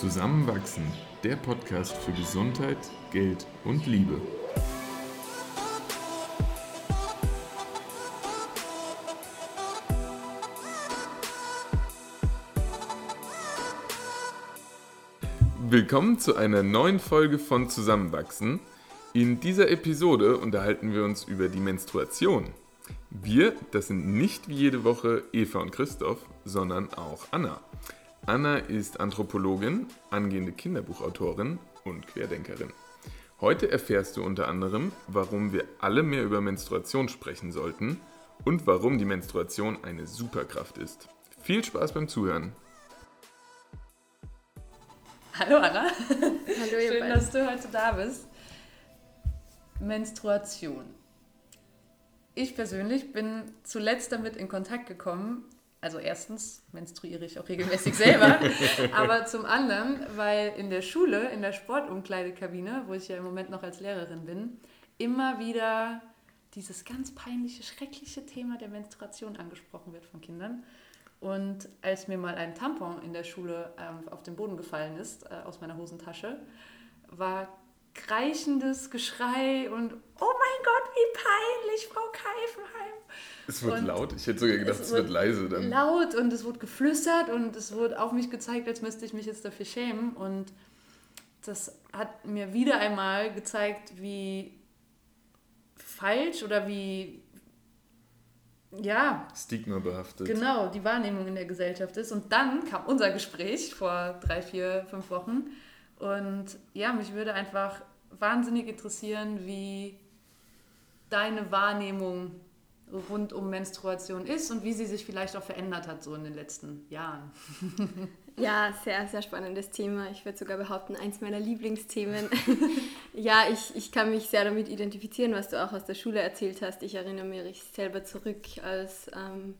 Zusammenwachsen, der Podcast für Gesundheit, Geld und Liebe. Willkommen zu einer neuen Folge von Zusammenwachsen. In dieser Episode unterhalten wir uns über die Menstruation. Wir, das sind nicht wie jede Woche Eva und Christoph, sondern auch Anna. Anna ist Anthropologin, angehende Kinderbuchautorin und Querdenkerin. Heute erfährst du unter anderem, warum wir alle mehr über Menstruation sprechen sollten und warum die Menstruation eine Superkraft ist. Viel Spaß beim Zuhören! Hallo Anna. Hallo ihr Schön, beiden. dass du heute da bist. Menstruation. Ich persönlich bin zuletzt damit in Kontakt gekommen. Also erstens menstruiere ich auch regelmäßig selber, aber zum anderen, weil in der Schule, in der Sportumkleidekabine, wo ich ja im Moment noch als Lehrerin bin, immer wieder dieses ganz peinliche, schreckliche Thema der Menstruation angesprochen wird von Kindern. Und als mir mal ein Tampon in der Schule ähm, auf den Boden gefallen ist, äh, aus meiner Hosentasche, war kreichendes Geschrei und Oh mein Gott, wie peinlich, Frau Keifenheim. Es wird und laut, ich hätte sogar gedacht, es, es wird, wird leise dann. Laut und es wurde geflüstert und es wurde auf mich gezeigt, als müsste ich mich jetzt dafür schämen. Und das hat mir wieder einmal gezeigt, wie falsch oder wie ja. Stigma behaftet. Genau, die Wahrnehmung in der Gesellschaft ist. Und dann kam unser Gespräch vor drei, vier, fünf Wochen. Und ja, mich würde einfach wahnsinnig interessieren, wie deine Wahrnehmung rund um Menstruation ist und wie sie sich vielleicht auch verändert hat so in den letzten Jahren. Ja, sehr, sehr spannendes Thema. Ich würde sogar behaupten, eins meiner Lieblingsthemen. ja, ich, ich kann mich sehr damit identifizieren, was du auch aus der Schule erzählt hast. Ich erinnere mich selber zurück als ähm,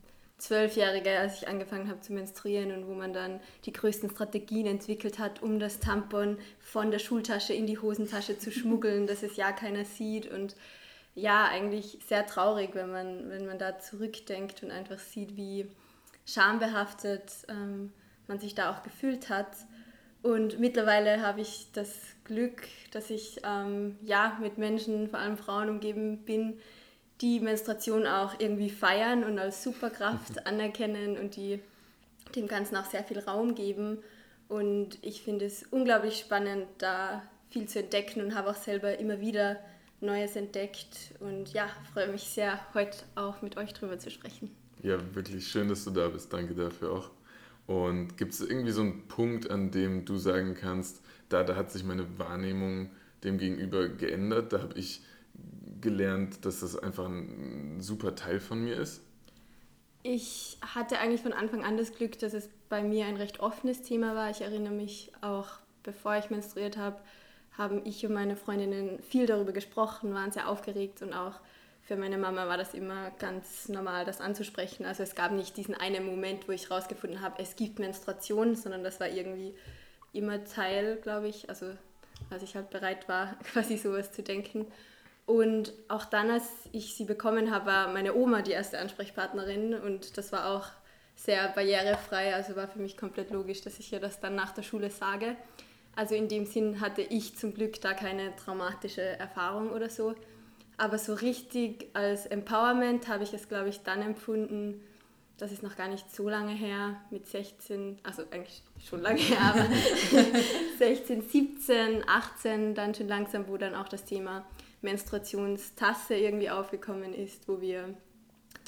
als ich angefangen habe zu menstruieren und wo man dann die größten Strategien entwickelt hat, um das Tampon von der Schultasche in die Hosentasche zu schmuggeln, dass es ja keiner sieht und ja, eigentlich sehr traurig, wenn man, wenn man da zurückdenkt und einfach sieht, wie schambehaftet ähm, man sich da auch gefühlt hat. Und mittlerweile habe ich das Glück, dass ich ähm, ja mit Menschen, vor allem Frauen umgeben bin, die Menstruation auch irgendwie feiern und als Superkraft anerkennen und die dem Ganzen auch sehr viel Raum geben. Und ich finde es unglaublich spannend, da viel zu entdecken und habe auch selber immer wieder Neues entdeckt. Und ja, freue mich sehr, heute auch mit euch drüber zu sprechen. Ja, wirklich schön, dass du da bist. Danke dafür auch. Und gibt es irgendwie so einen Punkt, an dem du sagen kannst, da, da hat sich meine Wahrnehmung dem gegenüber geändert, da habe ich gelernt, dass das einfach ein super Teil von mir ist? Ich hatte eigentlich von Anfang an das Glück, dass es bei mir ein recht offenes Thema war. Ich erinnere mich auch, bevor ich menstruiert habe, haben ich und meine Freundinnen viel darüber gesprochen, waren sehr aufgeregt und auch für meine Mama war das immer ganz normal, das anzusprechen. Also es gab nicht diesen einen Moment, wo ich herausgefunden habe, es gibt Menstruation, sondern das war irgendwie immer Teil, glaube ich. Also als ich halt bereit war, quasi sowas zu denken. Und auch dann, als ich sie bekommen habe, war meine Oma die erste Ansprechpartnerin und das war auch sehr barrierefrei. Also war für mich komplett logisch, dass ich ihr das dann nach der Schule sage. Also in dem Sinn hatte ich zum Glück da keine traumatische Erfahrung oder so. Aber so richtig als Empowerment habe ich es, glaube ich, dann empfunden, das ist noch gar nicht so lange her, mit 16, also eigentlich schon lange her, aber 16, 17, 18 dann schon langsam, wo dann auch das Thema Menstruationstasse irgendwie aufgekommen ist, wo wir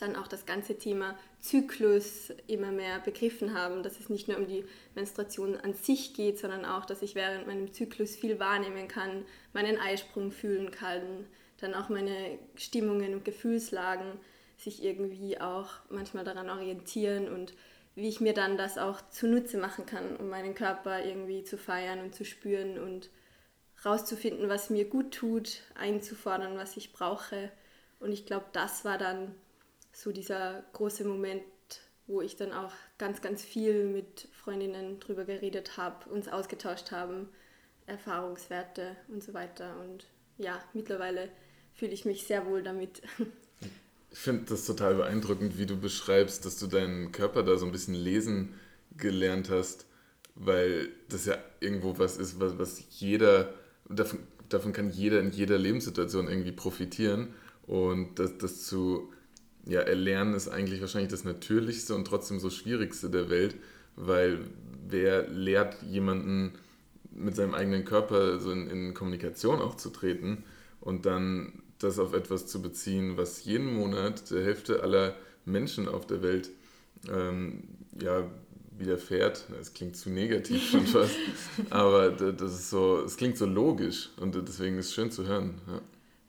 dann auch das ganze Thema Zyklus immer mehr begriffen haben, dass es nicht nur um die Menstruation an sich geht, sondern auch, dass ich während meinem Zyklus viel wahrnehmen kann, meinen Eisprung fühlen kann, dann auch meine Stimmungen und Gefühlslagen sich irgendwie auch manchmal daran orientieren und wie ich mir dann das auch zunutze machen kann, um meinen Körper irgendwie zu feiern und zu spüren und rauszufinden, was mir gut tut, einzufordern, was ich brauche. Und ich glaube, das war dann so dieser große Moment, wo ich dann auch ganz, ganz viel mit Freundinnen drüber geredet habe, uns ausgetauscht haben, Erfahrungswerte und so weiter. Und ja, mittlerweile fühle ich mich sehr wohl damit. Ich finde das total beeindruckend, wie du beschreibst, dass du deinen Körper da so ein bisschen lesen gelernt hast. weil das ja irgendwo was ist, was, was jeder, davon, davon kann jeder in jeder Lebenssituation irgendwie profitieren. Und das, das zu ja, erlernen ist eigentlich wahrscheinlich das Natürlichste und trotzdem so Schwierigste der Welt, weil wer lehrt jemanden mit seinem eigenen Körper so in, in Kommunikation auch zu treten und dann das auf etwas zu beziehen, was jeden Monat der Hälfte aller Menschen auf der Welt ähm, ja, widerfährt. Es klingt zu negativ schon fast, aber das ist so, es klingt so logisch und deswegen ist es schön zu hören. Ja.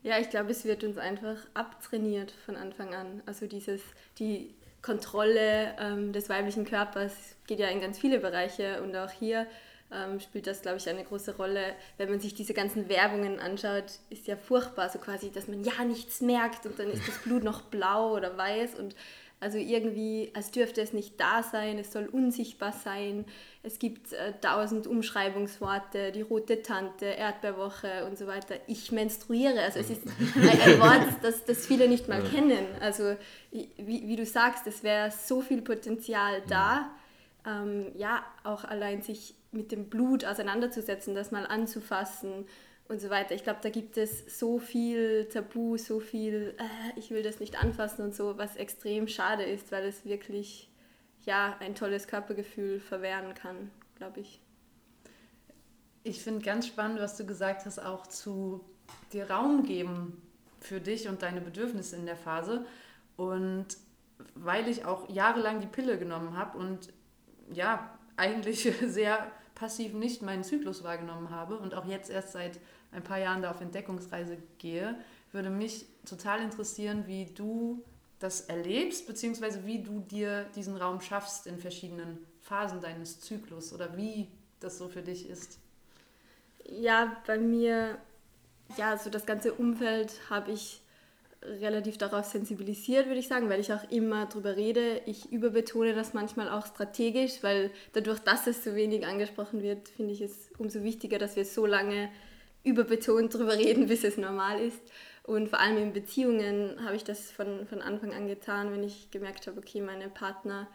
Ja, ich glaube, es wird uns einfach abtrainiert von Anfang an. Also dieses, die Kontrolle ähm, des weiblichen Körpers geht ja in ganz viele Bereiche und auch hier ähm, spielt das, glaube ich, eine große Rolle. Wenn man sich diese ganzen Werbungen anschaut, ist ja furchtbar, so quasi, dass man ja nichts merkt und dann ist das Blut noch blau oder weiß und also irgendwie, als dürfte es nicht da sein, es soll unsichtbar sein. Es gibt äh, tausend Umschreibungsworte, die rote Tante, Erdbeerwoche und so weiter. Ich menstruiere. Also es ist ein, ein Wort, das, das viele nicht mal kennen. Also wie, wie du sagst, es wäre so viel Potenzial da. Ähm, ja, auch allein sich mit dem Blut auseinanderzusetzen, das mal anzufassen und so weiter. Ich glaube, da gibt es so viel Tabu, so viel, äh, ich will das nicht anfassen und so, was extrem schade ist, weil es wirklich ja ein tolles Körpergefühl verwehren kann, glaube ich. Ich finde ganz spannend, was du gesagt hast, auch zu dir Raum geben für dich und deine Bedürfnisse in der Phase. Und weil ich auch jahrelang die Pille genommen habe und ja, eigentlich sehr passiv nicht meinen Zyklus wahrgenommen habe und auch jetzt erst seit ein paar Jahren da auf Entdeckungsreise gehe, würde mich total interessieren, wie du das erlebst, beziehungsweise wie du dir diesen Raum schaffst in verschiedenen Phasen deines Zyklus oder wie das so für dich ist. Ja, bei mir, ja, so das ganze Umfeld habe ich relativ darauf sensibilisiert, würde ich sagen, weil ich auch immer darüber rede. Ich überbetone das manchmal auch strategisch, weil dadurch, dass es so wenig angesprochen wird, finde ich es umso wichtiger, dass wir so lange überbetont darüber reden, bis es normal ist. Und vor allem in Beziehungen habe ich das von, von Anfang an getan, wenn ich gemerkt habe, okay, meine Partner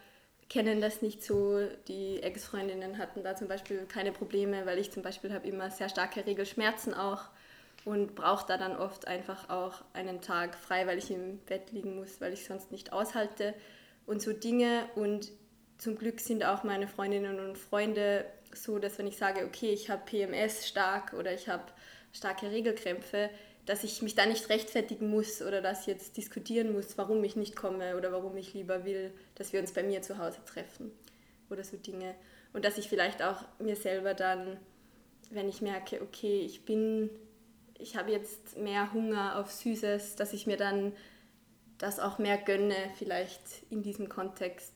kennen das nicht so. Die Ex-Freundinnen hatten da zum Beispiel keine Probleme, weil ich zum Beispiel habe immer sehr starke Regelschmerzen auch und brauche da dann oft einfach auch einen Tag frei, weil ich im Bett liegen muss, weil ich sonst nicht aushalte und so Dinge. Und zum Glück sind auch meine Freundinnen und Freunde so, dass wenn ich sage, okay, ich habe PMS stark oder ich habe starke Regelkrämpfe, dass ich mich da nicht rechtfertigen muss oder dass ich jetzt diskutieren muss, warum ich nicht komme oder warum ich lieber will, dass wir uns bei mir zu Hause treffen oder so Dinge. Und dass ich vielleicht auch mir selber dann, wenn ich merke, okay, ich bin, ich habe jetzt mehr Hunger auf Süßes, dass ich mir dann das auch mehr gönne, vielleicht in diesem Kontext.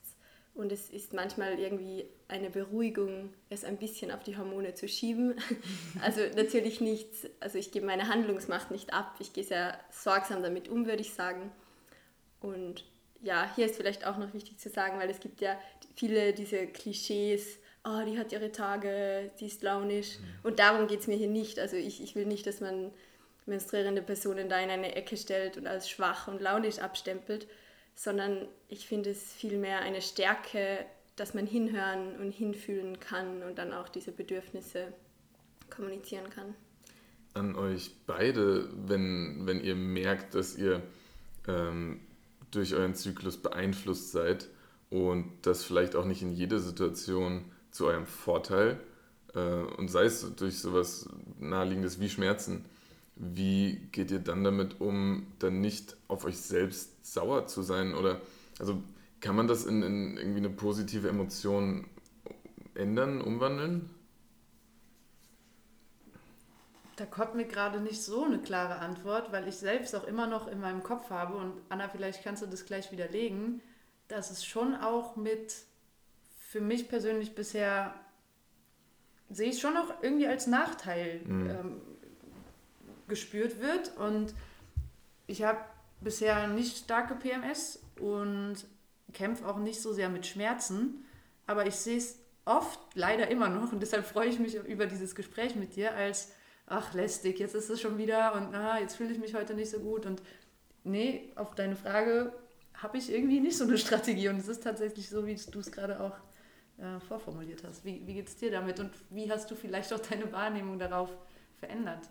Und es ist manchmal irgendwie eine Beruhigung, es ein bisschen auf die Hormone zu schieben. Also natürlich nicht, also ich gebe meine Handlungsmacht nicht ab, ich gehe sehr sorgsam damit um, würde ich sagen. Und ja, hier ist vielleicht auch noch wichtig zu sagen, weil es gibt ja viele diese Klischees, oh, die hat ihre Tage, die ist launisch. Und darum geht es mir hier nicht. Also ich, ich will nicht, dass man menstruierende Personen da in eine Ecke stellt und als schwach und launisch abstempelt, sondern ich finde es vielmehr eine Stärke, dass man hinhören und hinfühlen kann und dann auch diese Bedürfnisse kommunizieren kann. An euch beide, wenn, wenn ihr merkt, dass ihr ähm, durch euren Zyklus beeinflusst seid und das vielleicht auch nicht in jeder Situation zu eurem Vorteil äh, und sei es durch sowas naheliegendes wie Schmerzen, wie geht ihr dann damit um, dann nicht auf euch selbst sauer zu sein oder also kann man das in, in irgendwie eine positive Emotion ändern, umwandeln? Da kommt mir gerade nicht so eine klare Antwort, weil ich selbst auch immer noch in meinem Kopf habe und Anna, vielleicht kannst du das gleich widerlegen, dass es schon auch mit für mich persönlich bisher sehe ich schon noch irgendwie als Nachteil mhm. ähm, gespürt wird. Und ich habe bisher nicht starke PMS und kämpfe auch nicht so sehr mit Schmerzen, aber ich sehe es oft leider immer noch. Und deshalb freue ich mich über dieses Gespräch mit dir als, ach lästig, jetzt ist es schon wieder und ah, jetzt fühle ich mich heute nicht so gut. Und nee, auf deine Frage habe ich irgendwie nicht so eine Strategie. Und es ist tatsächlich so, wie du es gerade auch äh, vorformuliert hast. Wie, wie geht es dir damit? Und wie hast du vielleicht auch deine Wahrnehmung darauf verändert?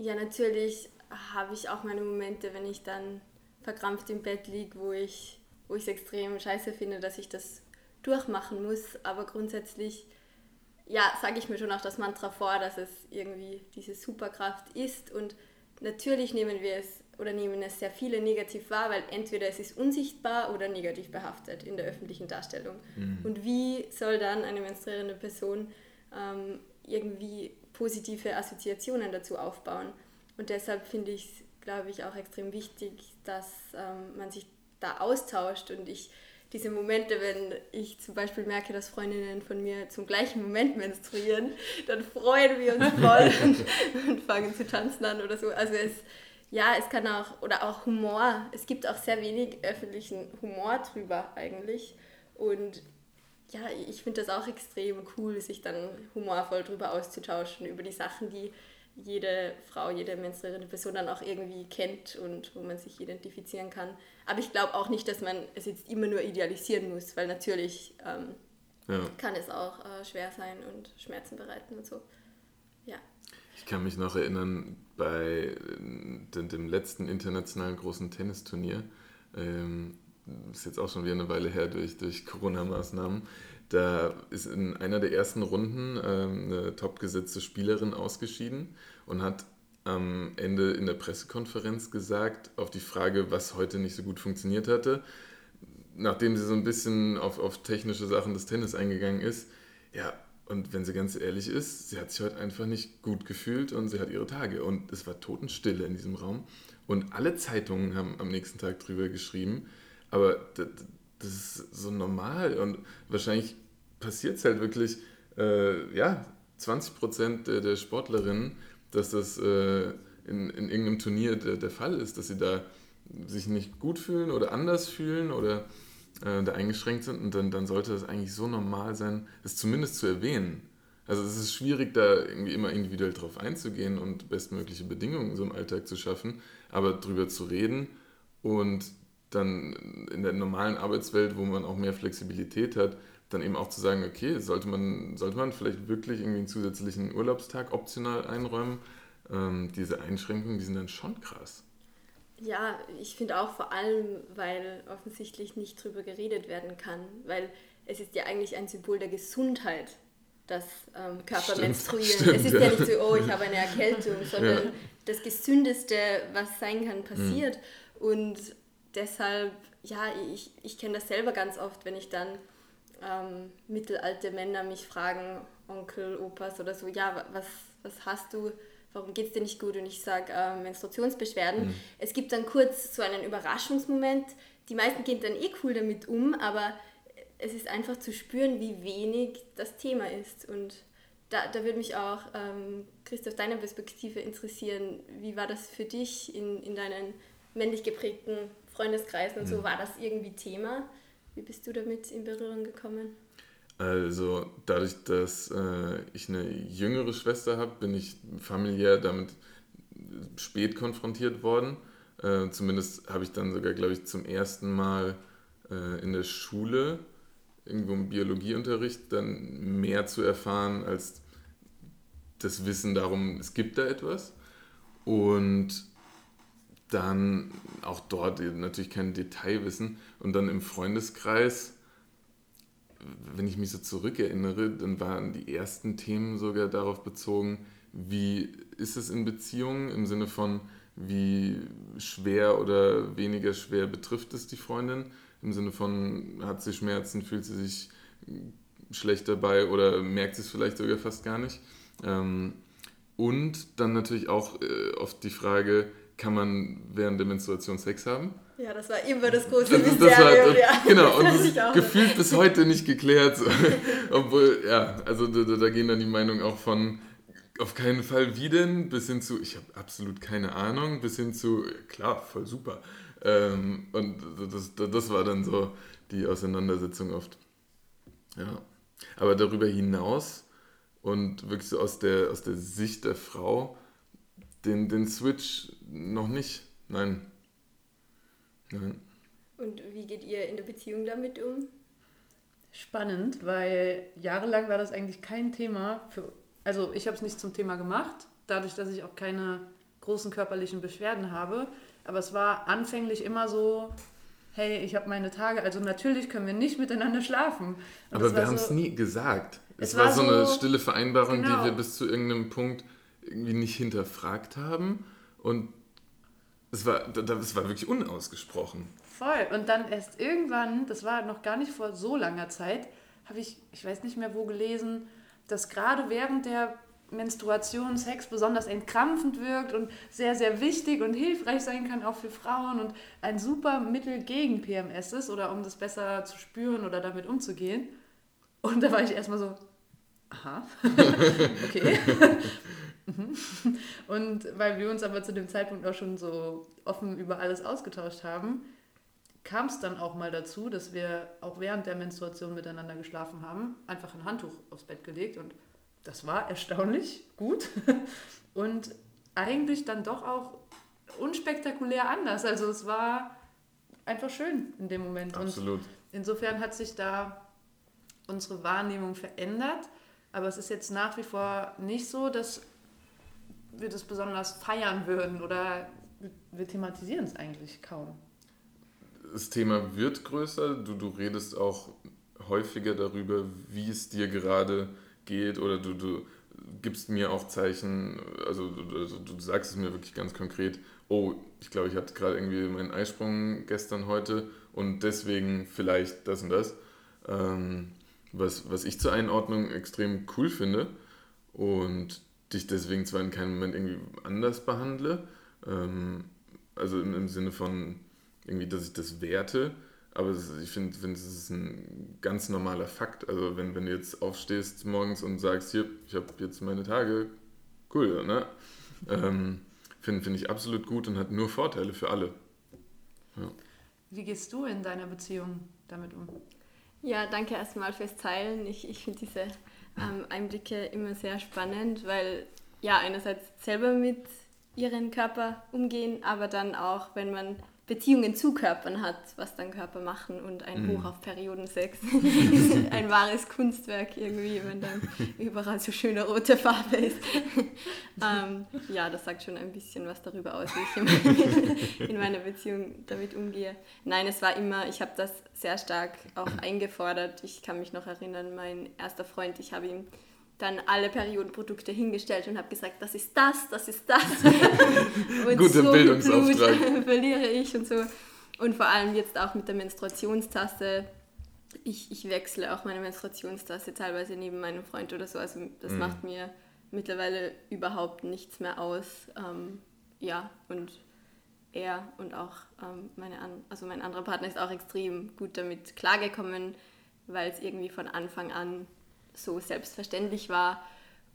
Ja, natürlich habe ich auch meine Momente, wenn ich dann verkrampft im Bett liege, wo ich wo ich es extrem scheiße finde, dass ich das durchmachen muss. Aber grundsätzlich, ja, sage ich mir schon auch das Mantra vor, dass es irgendwie diese Superkraft ist. Und natürlich nehmen wir es oder nehmen es sehr viele negativ wahr, weil entweder es ist unsichtbar oder negativ behaftet in der öffentlichen Darstellung. Mhm. Und wie soll dann eine menstruierende Person ähm, irgendwie positive Assoziationen dazu aufbauen? Und deshalb finde ich es, glaube ich, auch extrem wichtig, dass ähm, man sich da austauscht und ich diese Momente, wenn ich zum Beispiel merke, dass Freundinnen von mir zum gleichen Moment menstruieren, dann freuen wir uns voll und, und, fangen zu tanzen an oder so. Also es, ja, es kann auch, oder auch Humor. Es gibt auch sehr wenig öffentlichen Humor drüber eigentlich. Und ja, ich finde das auch extrem cool, sich dann humorvoll drüber auszutauschen, über die Sachen, die jede Frau, jede menstruierende Person dann auch irgendwie kennt und wo man sich identifizieren kann. Aber ich glaube auch nicht, dass man es jetzt immer nur idealisieren muss, weil natürlich ähm, ja. kann es auch äh, schwer sein und Schmerzen bereiten und so. Ja. Ich kann mich noch erinnern, bei dem, dem letzten internationalen großen Tennisturnier, ähm, ist jetzt auch schon wieder eine Weile her durch, durch Corona-Maßnahmen, da ist in einer der ersten Runden ähm, eine topgesetzte Spielerin ausgeschieden und hat am Ende in der Pressekonferenz gesagt, auf die Frage, was heute nicht so gut funktioniert hatte, nachdem sie so ein bisschen auf, auf technische Sachen des Tennis eingegangen ist, ja, und wenn sie ganz ehrlich ist, sie hat sich heute einfach nicht gut gefühlt und sie hat ihre Tage. Und es war totenstille in diesem Raum. Und alle Zeitungen haben am nächsten Tag drüber geschrieben. Aber das ist so normal und wahrscheinlich passiert es halt wirklich, äh, ja, 20 Prozent der, der, Sportlerinnen, dass das äh, in, in irgendeinem Turnier der, der, Fall ist, dass sie da sich nicht gut fühlen oder anders fühlen oder äh, da eingeschränkt sind und dann, dann sollte das eigentlich so normal sein, es zumindest zu erwähnen. Also es ist schwierig, da irgendwie immer individuell drauf einzugehen und bestmögliche Bedingungen so im Alltag zu schaffen, aber drüber zu reden und dann in der normalen Arbeitswelt, wo man auch mehr Flexibilität hat, dann eben auch zu sagen, okay, sollte man, sollte man vielleicht wirklich irgendwie einen zusätzlichen Urlaubstag optional einräumen. Ähm, diese Einschränkungen, die sind dann schon krass. Ja, ich finde auch vor allem, weil offensichtlich nicht drüber geredet werden kann, weil es ist ja eigentlich ein Symbol der Gesundheit, das ähm, Körper stimmt, menstruieren. Stimmt, es ist ja. ja. nicht so, oh, ich habe eine Erkältung, sondern ja. das Gesündeste, was sein kann, passiert. Mhm. Und deshalb, ja, ich, ich kenne das selber ganz oft, wenn ich dann ähm, mittelalte Männer mich fragen, Onkel, Opas oder so, ja, was, was hast du, warum geht es dir nicht gut? Und ich sage äh, Menstruationsbeschwerden. Mhm. Es gibt dann kurz so einen Überraschungsmoment. Die meisten gehen dann eh cool damit um, aber es ist einfach zu spüren, wie wenig das Thema ist. Und da, da würde mich auch, ähm, Christoph, deine Perspektive interessieren. Wie war das für dich in, in deinen männlich geprägten Freundeskreisen und so, mhm. war das irgendwie Thema? Wie bist du damit in Berührung gekommen? Also dadurch, dass äh, ich eine jüngere Schwester habe, bin ich familiär damit spät konfrontiert worden. Äh, zumindest habe ich dann sogar, glaube ich, zum ersten Mal äh, in der Schule, irgendwo im Biologieunterricht, dann mehr zu erfahren als das Wissen darum, es gibt da etwas. Und dann auch dort natürlich kein Detailwissen. Und dann im Freundeskreis, wenn ich mich so zurückerinnere, dann waren die ersten Themen sogar darauf bezogen, wie ist es in Beziehungen? Im Sinne von, wie schwer oder weniger schwer betrifft es die Freundin, im Sinne von, hat sie Schmerzen, fühlt sie sich schlecht dabei oder merkt sie es vielleicht sogar fast gar nicht. Ähm, und dann natürlich auch äh, oft die Frage, kann man während der Menstruation Sex haben? Ja, das war immer das große das, Mysterium. Das war, ja. Genau, und das ist gefühlt bis heute nicht geklärt. Obwohl, ja, also da, da, gehen dann die Meinungen auch von auf keinen Fall wie denn, bis hin zu, ich habe absolut keine Ahnung, bis hin zu, klar, voll super. Ähm, und das, das war dann so die Auseinandersetzung oft. Ja. Aber darüber hinaus und wirklich so aus der, aus der Sicht der Frau, den, den Switch noch nicht. Nein. Nein. Und wie geht ihr in der Beziehung damit um? Spannend, weil jahrelang war das eigentlich kein Thema für. Also ich habe es nicht zum Thema gemacht, dadurch, dass ich auch keine großen körperlichen Beschwerden habe. Aber es war anfänglich immer so, hey, ich habe meine Tage, also natürlich können wir nicht miteinander schlafen. Und Aber wir haben es so, nie gesagt. Es, es war, war, so eine stille Vereinbarung, genau. die wir bis zu irgendeinem Punkt irgendwie nicht hinterfragt haben. Und es war, das war wirklich unausgesprochen. Voll. Und dann erst irgendwann, das war noch gar nicht vor so langer Zeit, habe ich, ich weiß nicht mehr wo gelesen, dass gerade während der Menstruation Sex besonders entkrampfend wirkt und sehr, sehr wichtig und hilfreich sein kann, auch für Frauen und ein super Mittel gegen PMS ist oder um das besser zu spüren oder damit umzugehen. Und da war ich erstmal so, aha, okay. Und weil wir uns aber zu dem Zeitpunkt auch schon so offen über alles ausgetauscht haben, kam es dann auch mal dazu, dass wir auch während der Menstruation miteinander geschlafen haben, einfach ein Handtuch aufs Bett gelegt und das war erstaunlich gut und eigentlich dann doch auch unspektakulär anders. Also es war einfach schön in dem Moment. Absolut. Und insofern hat sich da unsere Wahrnehmung verändert, aber es ist jetzt nach wie vor nicht so, dass wir das besonders feiern würden oder wir thematisieren es eigentlich kaum. Das Thema wird größer, du, du redest auch häufiger darüber, wie es dir gerade geht oder du, du gibst mir auch Zeichen, also, also du sagst es mir wirklich ganz konkret, oh, ich glaube, ich hatte gerade irgendwie meinen Eisprung gestern heute und deswegen vielleicht das und das. Ähm, was, was ich zur Einordnung extrem cool finde und dich deswegen zwar in keinem Moment irgendwie anders behandle, ähm, also im, im Sinne von irgendwie, dass ich das werte, aber ich finde, find, es ist ein ganz normaler Fakt. Also wenn, wenn du jetzt aufstehst morgens und sagst, hier, ich habe jetzt meine Tage, cool, ne? Ähm, finde find ich absolut gut und hat nur Vorteile für alle. Ja. Wie gehst du in deiner Beziehung damit um? Ja, danke erstmal fürs Teilen. Ich, ich finde diese ähm, Einblicke immer sehr spannend, weil ja, einerseits selber mit ihrem Körper umgehen, aber dann auch, wenn man Beziehungen zu Körpern hat, was dann Körper machen und ein mhm. Hoch auf Periodensex ist ein wahres Kunstwerk irgendwie, wenn dann überall so schöne rote Farbe ist. ähm, ja, das sagt schon ein bisschen was darüber aus, wie ich in meiner Beziehung damit umgehe. Nein, es war immer, ich habe das sehr stark auch eingefordert. Ich kann mich noch erinnern, mein erster Freund, ich habe ihm dann alle Periodenprodukte hingestellt und habe gesagt, das ist das, das ist das. und Guter so Bildungsauftrag. Blut verliere ich und so. Und vor allem jetzt auch mit der Menstruationstasse. Ich, ich wechsle auch meine Menstruationstasse teilweise neben meinem Freund oder so. Also das mhm. macht mir mittlerweile überhaupt nichts mehr aus. Ähm, ja, und er und auch ähm, meine an also mein anderer Partner ist auch extrem gut damit klargekommen, weil es irgendwie von Anfang an so selbstverständlich war.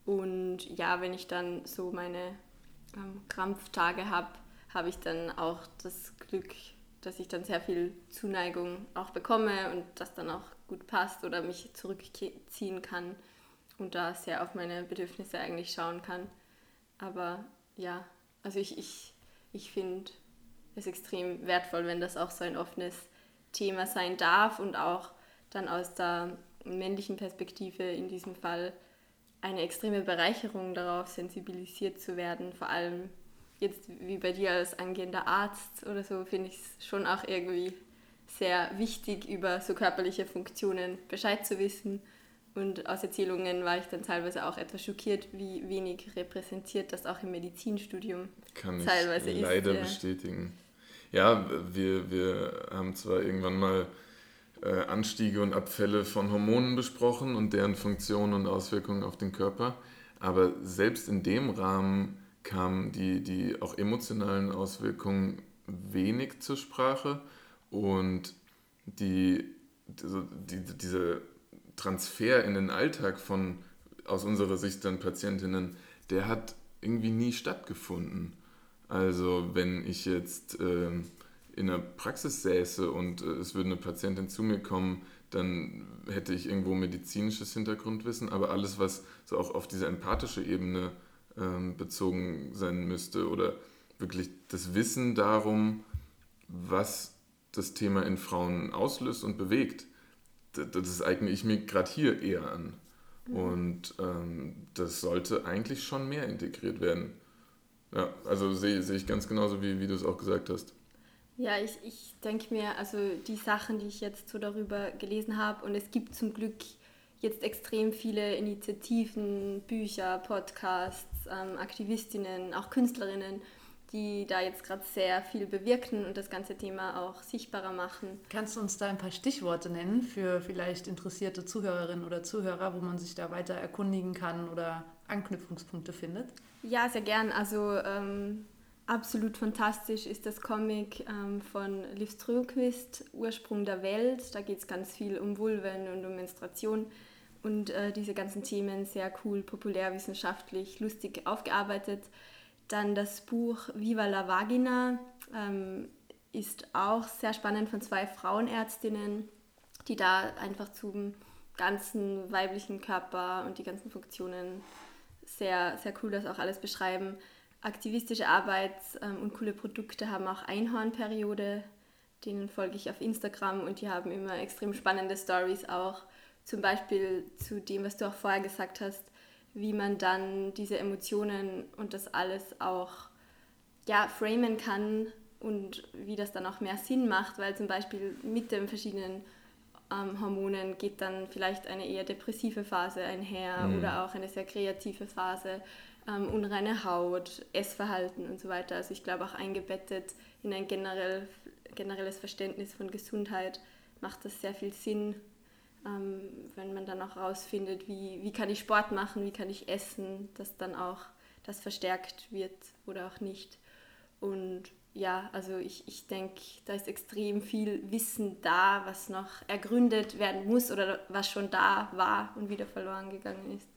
Und ja, wenn ich dann so meine ähm, Krampftage habe, habe ich dann auch das Glück, dass ich dann sehr viel Zuneigung auch bekomme und das dann auch gut passt oder mich zurückziehen kann und da sehr auf meine Bedürfnisse eigentlich schauen kann. Aber ja, also ich, ich, ich finde es extrem wertvoll, wenn das auch so ein offenes Thema sein darf und auch dann aus der männlichen Perspektive in diesem Fall eine extreme Bereicherung darauf, sensibilisiert zu werden. Vor allem jetzt wie bei dir als angehender Arzt oder so, finde ich es schon auch irgendwie sehr wichtig, über so körperliche Funktionen Bescheid zu wissen. Und aus Erzählungen war ich dann teilweise auch etwas schockiert, wie wenig repräsentiert das auch im Medizinstudium Kann teilweise ich leider ist. Leider bestätigen. Ja, wir, wir haben zwar irgendwann mal äh, Anstiege und Abfälle von Hormonen besprochen und deren Funktion und Auswirkungen auf den Körper. Aber selbst in dem Rahmen kamen die, die auch emotionalen Auswirkungen wenig zur Sprache und die, die, die, dieser Transfer in den Alltag von aus unserer Sicht dann Patientinnen, der hat irgendwie nie stattgefunden. Also wenn ich jetzt äh, in der Praxis säße und äh, es würde eine Patientin zu mir kommen, dann hätte ich irgendwo medizinisches Hintergrundwissen, aber alles, was so auch auf diese empathische Ebene ähm, bezogen sein müsste oder wirklich das Wissen darum, was das Thema in Frauen auslöst und bewegt, das eigne ich mir gerade hier eher an. Mhm. Und ähm, das sollte eigentlich schon mehr integriert werden. Ja, also sehe seh ich ganz genauso, wie, wie du es auch gesagt hast. Ja, ich, ich denke mir, also die Sachen, die ich jetzt so darüber gelesen habe, und es gibt zum Glück jetzt extrem viele Initiativen, Bücher, Podcasts, ähm, Aktivistinnen, auch Künstlerinnen, die da jetzt gerade sehr viel bewirken und das ganze Thema auch sichtbarer machen. Kannst du uns da ein paar Stichworte nennen für vielleicht interessierte Zuhörerinnen oder Zuhörer, wo man sich da weiter erkundigen kann oder Anknüpfungspunkte findet? Ja, sehr gern. Also ähm, absolut fantastisch ist das Comic ähm, von Liv Strömquist, Ursprung der Welt. Da geht es ganz viel um Vulven und um Menstruation und äh, diese ganzen Themen sehr cool, populärwissenschaftlich, lustig aufgearbeitet. Dann das Buch Viva la Vagina ähm, ist auch sehr spannend von zwei Frauenärztinnen, die da einfach zum ganzen weiblichen Körper und die ganzen Funktionen sehr, sehr cool das auch alles beschreiben. Aktivistische Arbeit ähm, und coole Produkte haben auch Einhornperiode, denen folge ich auf Instagram und die haben immer extrem spannende Stories auch. Zum Beispiel zu dem, was du auch vorher gesagt hast, wie man dann diese Emotionen und das alles auch ja, framen kann und wie das dann auch mehr Sinn macht, weil zum Beispiel mit den verschiedenen ähm, Hormonen geht dann vielleicht eine eher depressive Phase einher mhm. oder auch eine sehr kreative Phase, ähm, unreine Haut, Essverhalten und so weiter. Also ich glaube auch eingebettet in ein generell, generelles Verständnis von Gesundheit macht das sehr viel Sinn, ähm, wenn man dann auch rausfindet, wie, wie kann ich Sport machen, wie kann ich essen, dass dann auch das verstärkt wird oder auch nicht. Und ja, also ich, ich denke, da ist extrem viel Wissen da, was noch ergründet werden muss oder was schon da war und wieder verloren gegangen ist.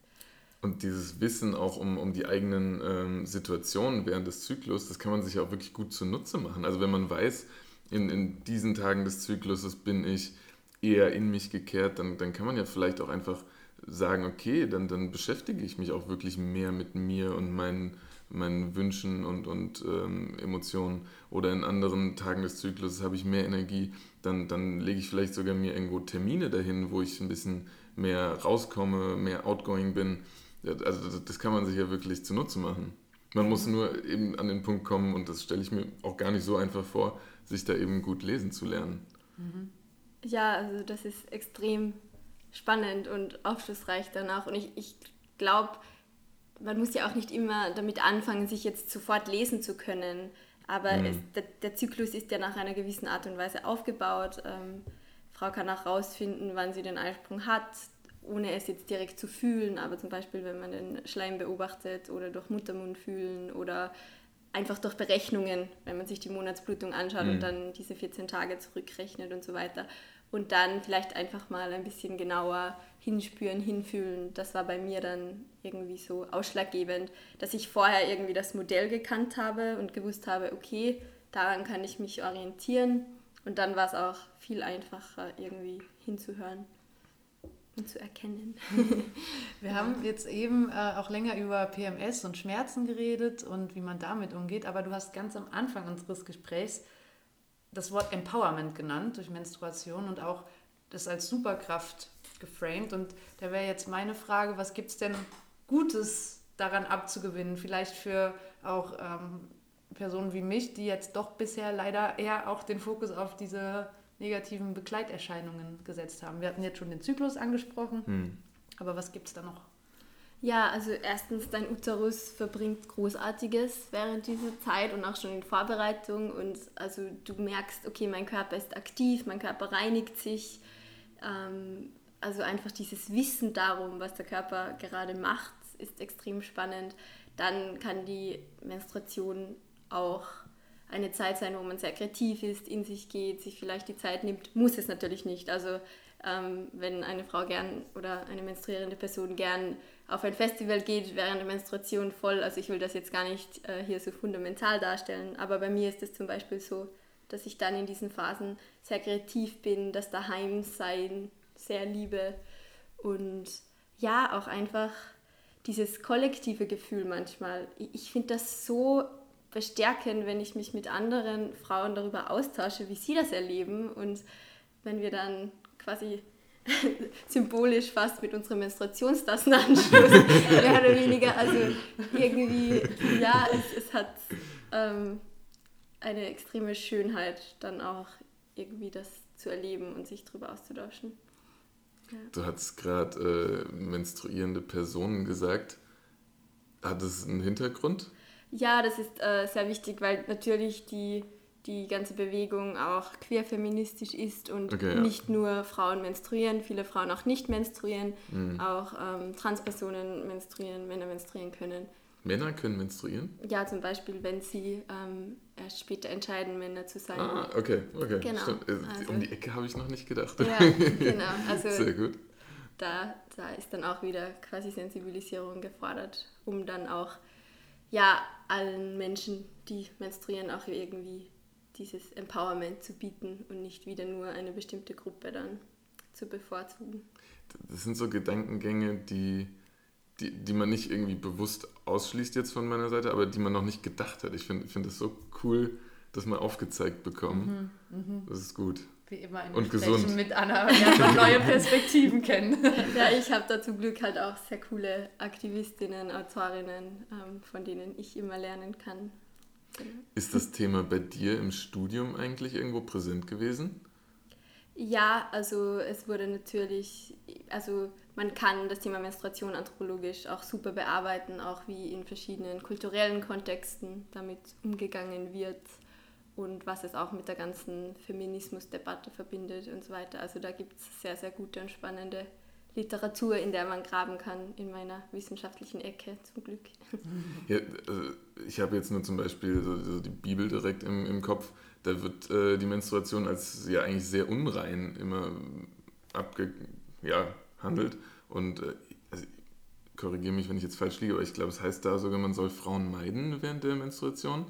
Und dieses Wissen auch um, um die eigenen ähm, Situationen während des Zyklus, das kann man sich auch wirklich gut zunutze machen. Also wenn man weiß, in, in diesen Tagen des Zykluses bin ich eher in mich gekehrt, dann, dann kann man ja vielleicht auch einfach sagen, okay, dann, dann beschäftige ich mich auch wirklich mehr mit mir und meinen, meinen Wünschen und, und ähm, Emotionen. Oder in anderen Tagen des Zyklus habe ich mehr Energie, dann, dann lege ich vielleicht sogar mir irgendwo Termine dahin, wo ich ein bisschen mehr rauskomme, mehr outgoing bin. Also das, kann man sich ja wirklich zunutze machen. Man muss nur eben an den Punkt kommen, und das stelle ich mir auch gar nicht so einfach vor, sich da eben gut lesen zu lernen. Mhm. Ja, also das ist extrem spannend und aufschlussreich danach. Und ich, ich glaube, man muss ja auch nicht immer damit anfangen, sich jetzt sofort lesen zu können. Aber mhm. es, der, der, Zyklus ist ja nach einer gewissen Art und Weise aufgebaut. Ähm, Frau kann auch rausfinden, wann sie den Eisprung hat, ohne es jetzt direkt zu fühlen. Aber zum Beispiel, wenn man den Schleim beobachtet oder durch Muttermund fühlen oder einfach durch Berechnungen, wenn man sich die Monatsblutung anschaut mhm. und dann diese 14 Tage zurückrechnet und so weiter und dann vielleicht einfach mal ein bisschen genauer hinspüren, hinfühlen. Das war bei mir dann irgendwie so ausschlaggebend, dass ich vorher irgendwie das Modell gekannt habe und gewusst habe, okay, daran kann ich mich orientieren. Und dann war es auch viel einfacher, irgendwie hinzuhören und zu erkennen. Wir haben jetzt eben äh, auch länger über PMS und Schmerzen geredet und wie man damit umgeht, aber du hast ganz am Anfang unseres Gesprächs das Wort Empowerment genannt durch Menstruation und auch das als Superkraft geframed. Und da wäre jetzt meine Frage, was gibt es denn Gutes daran abzugewinnen? Vielleicht für auch ähm, Personen wie mich, die jetzt doch bisher leider eher auch den Fokus auf diese negativen Begleiterscheinungen gesetzt haben. Wir hatten jetzt schon den Zyklus angesprochen, hm. aber was gibt es da noch? Ja, also erstens, dein Uterus verbringt Großartiges während dieser Zeit und auch schon in Vorbereitung. Und also du merkst, okay, mein Körper ist aktiv, mein Körper reinigt sich. Ähm, also einfach dieses Wissen darum, was der Körper gerade macht, ist extrem spannend. Dann kann die Menstruation auch eine Zeit sein, wo man sehr kreativ ist, in sich geht, sich vielleicht die Zeit nimmt. Muss es natürlich nicht. Also ähm, wenn eine Frau gern oder eine menstruierende Person gern auf ein Festival geht während der Menstruation voll. Also ich will das jetzt gar nicht äh, hier so fundamental darstellen, aber bei mir ist es zum Beispiel so, dass ich dann in diesen Phasen sehr kreativ bin, das Daheimsein sehr liebe und ja, auch einfach dieses kollektive Gefühl manchmal. Ich finde das so bestärkend, wenn ich mich mit anderen Frauen darüber austausche, wie sie das erleben und wenn wir dann quasi symbolisch fast mit unserem Menstruationstastenanschluss, mehr oder weniger. Also irgendwie, ja, es, es hat ähm, eine extreme Schönheit, dann auch irgendwie das zu erleben und sich darüber auszutauschen. Ja. Du hast gerade äh, menstruierende Personen gesagt. Hat das einen Hintergrund? Ja, das ist äh, sehr wichtig, weil natürlich die die ganze Bewegung auch queerfeministisch ist und okay, ja. nicht nur Frauen menstruieren, viele Frauen auch nicht menstruieren, mhm. auch ähm, Transpersonen menstruieren, Männer menstruieren können. Männer können menstruieren? Ja, zum Beispiel, wenn sie ähm, erst später entscheiden, Männer zu sein. Ah, okay, okay. Genau. Äh, also, um die Ecke habe ich noch nicht gedacht. Ja, genau. Also, Sehr gut. Da, da ist dann auch wieder quasi Sensibilisierung gefordert, um dann auch ja, allen Menschen, die menstruieren, auch irgendwie dieses Empowerment zu bieten und nicht wieder nur eine bestimmte Gruppe dann zu bevorzugen. Das sind so Gedankengänge, die, die, die man nicht irgendwie bewusst ausschließt jetzt von meiner Seite, aber die man noch nicht gedacht hat. Ich finde find das so cool, das mal aufgezeigt bekommen. Mhm, mh. Das ist gut. Wie immer ein und gesund. mit Anna, ja, neue Perspektiven kennen. Ja, ich habe da zum Glück halt auch sehr coole Aktivistinnen, Autorinnen, ähm, von denen ich immer lernen kann. Ist das Thema bei dir im Studium eigentlich irgendwo präsent gewesen? Ja, also es wurde natürlich, also man kann das Thema Menstruation anthropologisch auch super bearbeiten, auch wie in verschiedenen kulturellen Kontexten damit umgegangen wird und was es auch mit der ganzen Feminismusdebatte verbindet und so weiter. Also da gibt es sehr, sehr gute und spannende Literatur, in der man graben kann, in meiner wissenschaftlichen Ecke, zum Glück. Ja, also ich habe jetzt nur zum Beispiel so, so die Bibel direkt im, im Kopf. Da wird äh, die Menstruation als ja eigentlich sehr unrein immer abgehandelt. Ja, Und äh, also, korrigiere mich, wenn ich jetzt falsch liege, aber ich glaube, es heißt da sogar, man soll Frauen meiden während der Menstruation.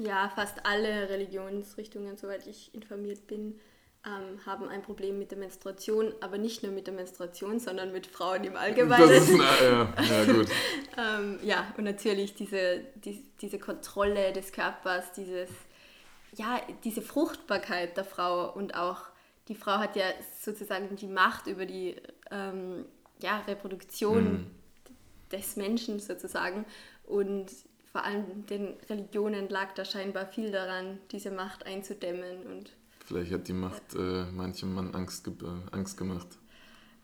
Ja, fast alle Religionsrichtungen, soweit ich informiert bin, ähm, haben ein Problem mit der Menstruation, aber nicht nur mit der Menstruation, sondern mit Frauen im Allgemeinen. Das ist, na, ja, ja, gut. ähm, ja, und natürlich diese, die, diese Kontrolle des Körpers, dieses, ja, diese Fruchtbarkeit der Frau und auch die Frau hat ja sozusagen die Macht über die ähm, ja, Reproduktion mhm. des Menschen sozusagen und vor allem den Religionen lag da scheinbar viel daran, diese Macht einzudämmen und Vielleicht hat die Macht äh, manchem Mann Angst, ge äh, Angst gemacht.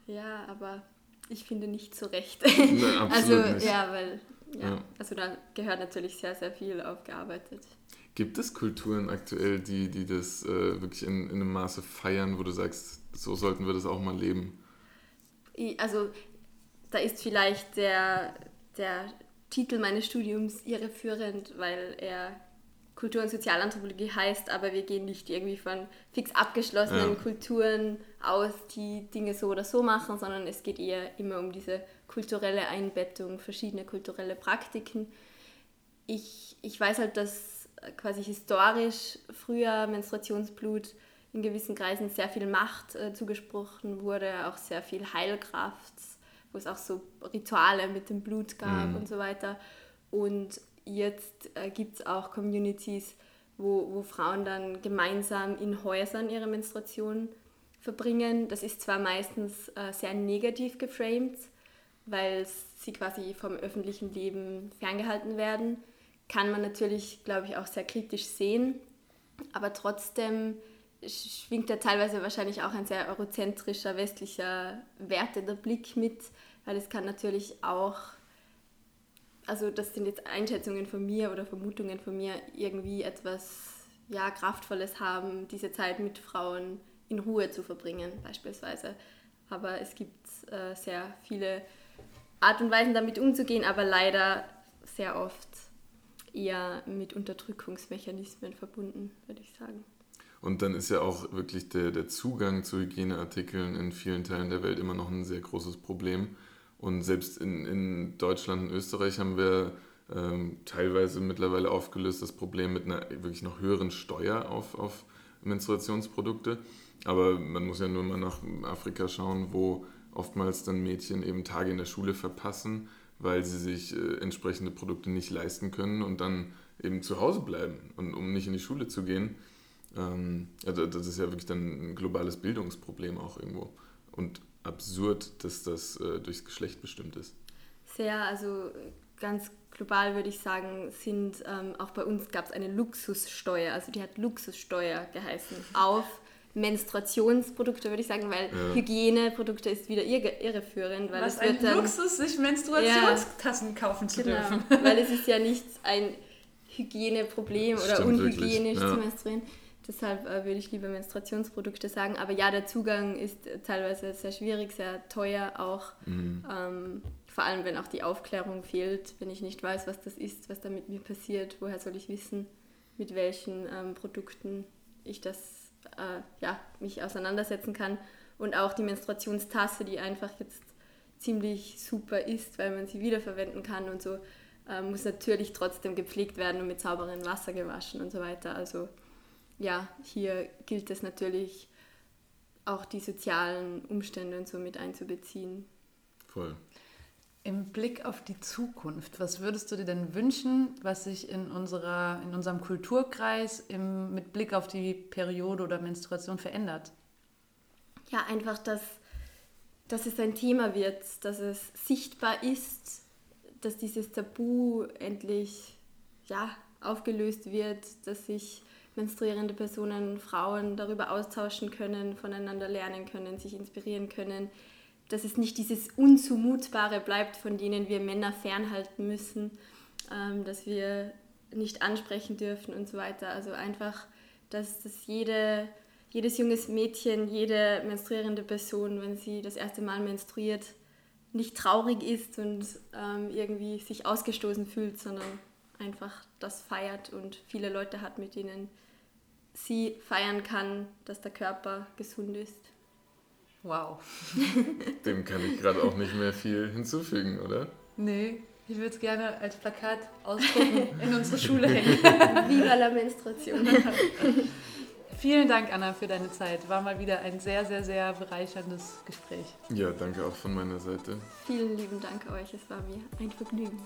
Ja, aber ich finde nicht so recht. Absolut also, nicht. ja, weil, ja, ja, also da gehört natürlich sehr, sehr viel aufgearbeitet. Gibt es Kulturen aktuell, die, die das äh, wirklich in, in einem Maße feiern, wo du sagst, so sollten wir das auch mal leben? Also, da ist vielleicht der, der Titel meines Studiums irreführend, weil er Kultur- und Sozialanthropologie heißt, aber wir gehen nicht irgendwie von fix abgeschlossenen ja. Kulturen aus, die Dinge so oder so machen, sondern es geht eher immer um diese kulturelle Einbettung, verschiedene kulturelle Praktiken. Ich, ich weiß halt, dass quasi historisch früher Menstruationsblut in gewissen Kreisen sehr viel Macht äh, zugesprochen wurde, auch sehr viel Heilkraft, wo es auch so Rituale mit dem Blut gab mhm. und so weiter. Und jetzt äh, gibt es auch Communities, wo, wo Frauen dann gemeinsam in Häusern ihre Menstruation verbringen. Das ist zwar meistens äh, sehr negativ geframed, weil sie quasi vom öffentlichen Leben ferngehalten werden. Kann man natürlich, glaube ich, auch sehr kritisch sehen. Aber trotzdem schwingt da teilweise wahrscheinlich auch ein sehr eurozentrischer, westlicher wertender Blick mit, weil es kann natürlich auch also das sind jetzt Einschätzungen von mir oder Vermutungen von mir, irgendwie etwas ja, Kraftvolles haben, diese Zeit mit Frauen in Ruhe zu verbringen, beispielsweise. Aber es gibt äh, sehr viele Art und Weisen, damit umzugehen, aber leider sehr oft eher mit Unterdrückungsmechanismen verbunden, würde ich sagen. Und dann ist ja auch wirklich der, der Zugang zu Hygieneartikeln in vielen Teilen der Welt immer noch ein sehr großes Problem. Und selbst in, in Deutschland und Österreich haben wir ähm, teilweise mittlerweile aufgelöst das Problem mit einer wirklich noch höheren Steuer auf, auf Menstruationsprodukte. Aber man muss ja nur mal nach Afrika schauen, wo oftmals dann Mädchen eben Tage in der Schule verpassen, weil sie sich äh, entsprechende Produkte nicht leisten können und dann eben zu Hause bleiben, und, um nicht in die Schule zu gehen. Ähm, also das ist ja wirklich dann ein globales Bildungsproblem auch irgendwo. und absurd, dass das äh, durchs Geschlecht bestimmt ist. Sehr, also ganz global würde ich sagen, sind ähm, auch bei uns gab es eine Luxussteuer, also die hat Luxussteuer geheißen, auf Menstruationsprodukte, würde ich sagen, weil ja. Hygieneprodukte ist wieder irreführend. Weil Was es wird ein dann, Luxus, sich Menstruationstassen ja, kaufen zu genau, dürfen. Weil es ist ja nicht ein Hygieneproblem oder unhygienisch ja. zu menstruieren. Deshalb äh, würde ich lieber Menstruationsprodukte sagen. Aber ja, der Zugang ist teilweise sehr schwierig, sehr teuer auch. Mhm. Ähm, vor allem, wenn auch die Aufklärung fehlt, wenn ich nicht weiß, was das ist, was da mit mir passiert, woher soll ich wissen, mit welchen ähm, Produkten ich das, äh, ja, mich auseinandersetzen kann. Und auch die Menstruationstasse, die einfach jetzt ziemlich super ist, weil man sie wiederverwenden kann und so, äh, muss natürlich trotzdem gepflegt werden und mit sauberem Wasser gewaschen und so weiter. Also ja, hier gilt es natürlich auch die sozialen Umstände und so mit einzubeziehen. Voll. Im Blick auf die Zukunft, was würdest du dir denn wünschen, was sich in, unserer, in unserem Kulturkreis im, mit Blick auf die Periode oder Menstruation verändert? Ja, einfach, dass, dass es ein Thema wird, dass es sichtbar ist, dass dieses Tabu endlich ja, aufgelöst wird, dass sich menstruierende Personen, Frauen darüber austauschen können, voneinander lernen können, sich inspirieren können, dass es nicht dieses Unzumutbare bleibt, von denen wir Männer fernhalten müssen, ähm, dass wir nicht ansprechen dürfen und so weiter. Also einfach, dass, dass jede, jedes junges Mädchen, jede menstruierende Person, wenn sie das erste Mal menstruiert, nicht traurig ist und ähm, irgendwie sich ausgestoßen fühlt, sondern einfach das feiert und viele Leute hat, mit denen sie feiern kann, dass der Körper gesund ist. Wow. Dem kann ich gerade auch nicht mehr viel hinzufügen, oder? Nee, ich würde es gerne als Plakat ausdrucken, in unsere Schule hängen. Viva la Menstruation. Vielen Dank, Anna, für deine Zeit. War mal wieder ein sehr, sehr, sehr bereicherndes Gespräch. Ja, danke auch von meiner Seite. Vielen lieben Dank euch. Es war mir ein Vergnügen.